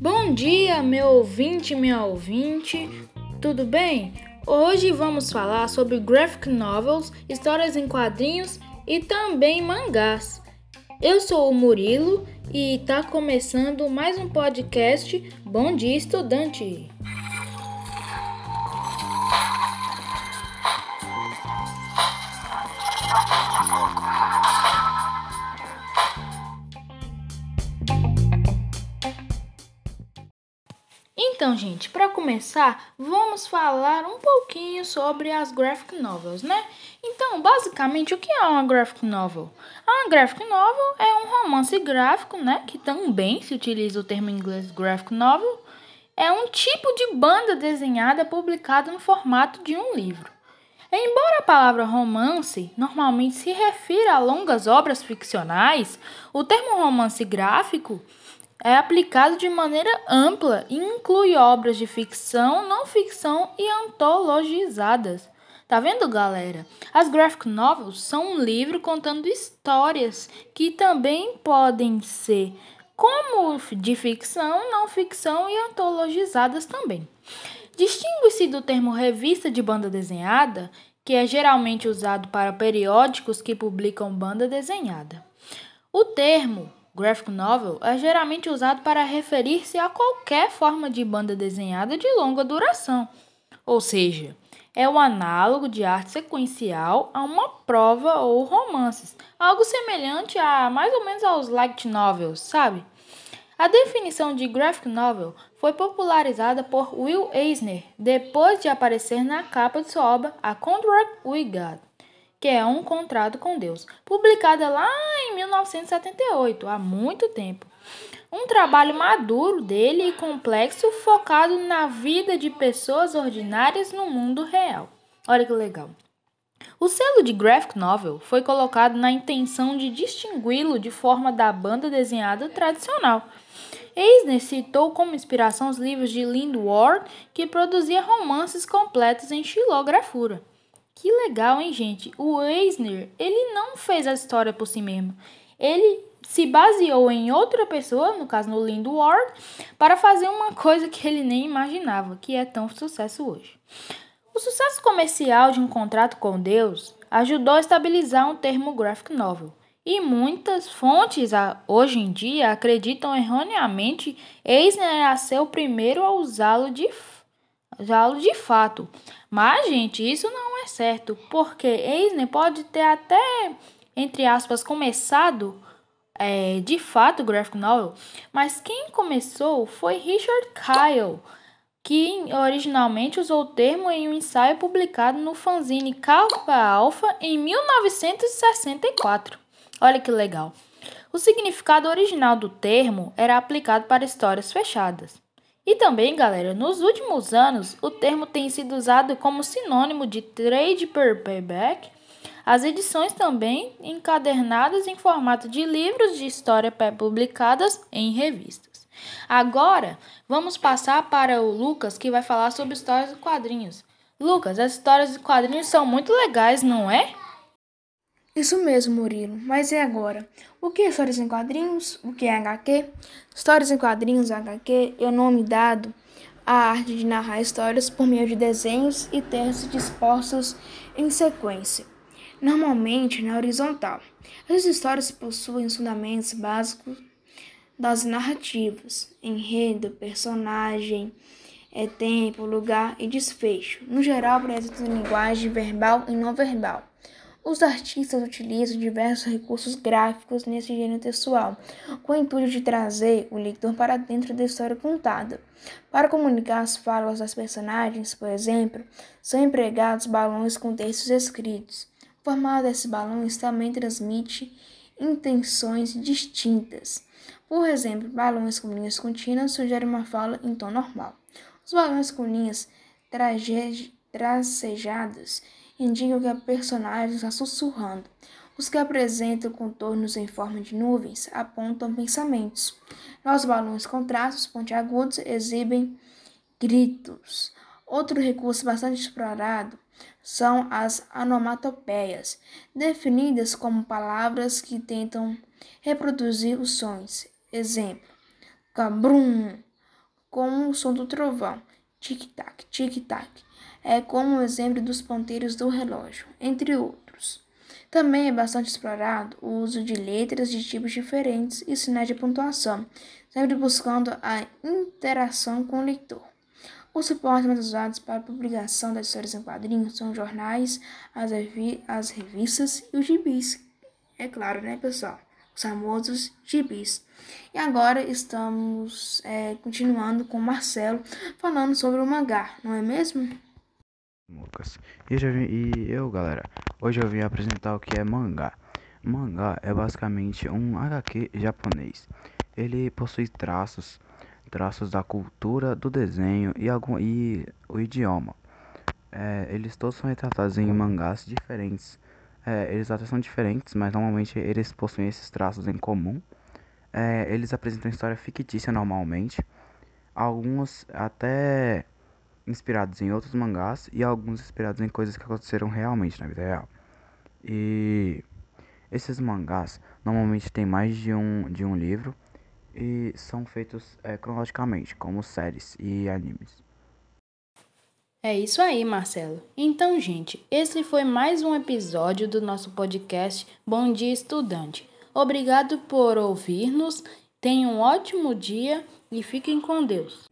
Bom dia, meu ouvinte, minha ouvinte, tudo bem? Hoje vamos falar sobre graphic novels, histórias em quadrinhos e também mangás. Eu sou o Murilo e está começando mais um podcast Bom Dia Estudante. Então, gente, para começar, vamos falar um pouquinho sobre as graphic novels, né? Então, basicamente, o que é uma graphic novel? Uma graphic novel é um romance gráfico, né, que também se utiliza o termo em inglês graphic novel. É um tipo de banda desenhada publicada no formato de um livro. Embora a palavra romance normalmente se refira a longas obras ficcionais, o termo romance gráfico é aplicado de maneira ampla e inclui obras de ficção, não ficção e antologizadas. Tá vendo, galera? As graphic novels são um livro contando histórias que também podem ser como de ficção, não ficção e antologizadas também. Distingue-se do termo revista de banda desenhada, que é geralmente usado para periódicos que publicam banda desenhada. O termo Graphic novel é geralmente usado para referir-se a qualquer forma de banda desenhada de longa duração, ou seja, é o análogo de arte sequencial a uma prova ou romances, algo semelhante a mais ou menos aos light novels, sabe? A definição de graphic novel foi popularizada por Will Eisner depois de aparecer na capa de sua obra A Contract with God que é Um Contrato com Deus, publicada lá em 1978, há muito tempo. Um trabalho maduro dele e complexo focado na vida de pessoas ordinárias no mundo real. Olha que legal. O selo de graphic novel foi colocado na intenção de distingui-lo de forma da banda desenhada tradicional. Eisner citou como inspiração os livros de Ward, que produzia romances completos em xilografura. Que legal, hein, gente? O Eisner, ele não fez a história por si mesmo. Ele se baseou em outra pessoa, no caso no Lindo Ward, para fazer uma coisa que ele nem imaginava, que é tão sucesso hoje. O sucesso comercial de Um Contrato com Deus ajudou a estabilizar um termo graphic novel. E muitas fontes hoje em dia acreditam erroneamente Eisner a ser o primeiro a usá-lo de usá-lo de fato. Mas, gente, isso não é certo, porque Eisner pode ter até, entre aspas, começado é, de fato o graphic novel, mas quem começou foi Richard Kyle, que originalmente usou o termo em um ensaio publicado no fanzine Kappa Alpha em 1964. Olha que legal. O significado original do termo era aplicado para histórias fechadas. E também, galera, nos últimos anos, o termo tem sido usado como sinônimo de trade paperback. As edições também encadernadas em formato de livros de história publicadas em revistas. Agora, vamos passar para o Lucas, que vai falar sobre histórias de quadrinhos. Lucas, as histórias de quadrinhos são muito legais, não é? Isso mesmo, Murilo. Mas e agora? O que é histórias em quadrinhos? O que é HQ? Histórias em quadrinhos, HQ, é o nome dado à arte de narrar histórias por meio de desenhos e textos dispostos em sequência, normalmente na horizontal. Essas histórias possuem os fundamentos básicos das narrativas, enredo, personagem, é tempo, lugar e desfecho. No geral, apresentam linguagem verbal e não verbal. Os artistas utilizam diversos recursos gráficos nesse gênero textual, com o intuito de trazer o leitor para dentro da história contada. Para comunicar as falas das personagens, por exemplo, são empregados balões com textos escritos. O formato desses balões também transmite intenções distintas. Por exemplo, balões com linhas contínuas sugerem uma fala em tom normal. Os balões com linhas tracejadas indicam que a personagem está sussurrando. Os que apresentam contornos em forma de nuvens apontam pensamentos. Os balões com traços pontiagudos exibem gritos. Outro recurso bastante explorado são as onomatopeias, definidas como palavras que tentam reproduzir os sons. Exemplo: cabrum, como o som do trovão, tic-tac, tic-tac, é como o exemplo dos ponteiros do relógio, entre outros. Também é bastante explorado o uso de letras de tipos diferentes e sinais de pontuação, sempre buscando a interação com o leitor. Os suportes mais usados para a publicação das histórias em quadrinhos são jornais, as, revi as revistas e os gibis. É claro, né, pessoal? Os famosos gibis. E agora estamos é, continuando com o Marcelo falando sobre o mangá, não é mesmo? Lucas. E, e eu, galera, hoje eu vim apresentar o que é mangá. Mangá é basicamente um HQ japonês. Ele possui traços traços da cultura, do desenho e, algum, e o idioma. É, eles todos são retratados em mangás diferentes. É, eles até são diferentes, mas normalmente eles possuem esses traços em comum. É, eles apresentam história fictícia normalmente. Alguns até inspirados em outros mangás e alguns inspirados em coisas que aconteceram realmente na vida real. E esses mangás normalmente têm mais de um, de um livro e são feitos é, cronologicamente, como séries e animes. É isso aí, Marcelo. Então, gente, esse foi mais um episódio do nosso podcast Bom Dia Estudante. Obrigado por ouvir-nos, tenham um ótimo dia e fiquem com Deus.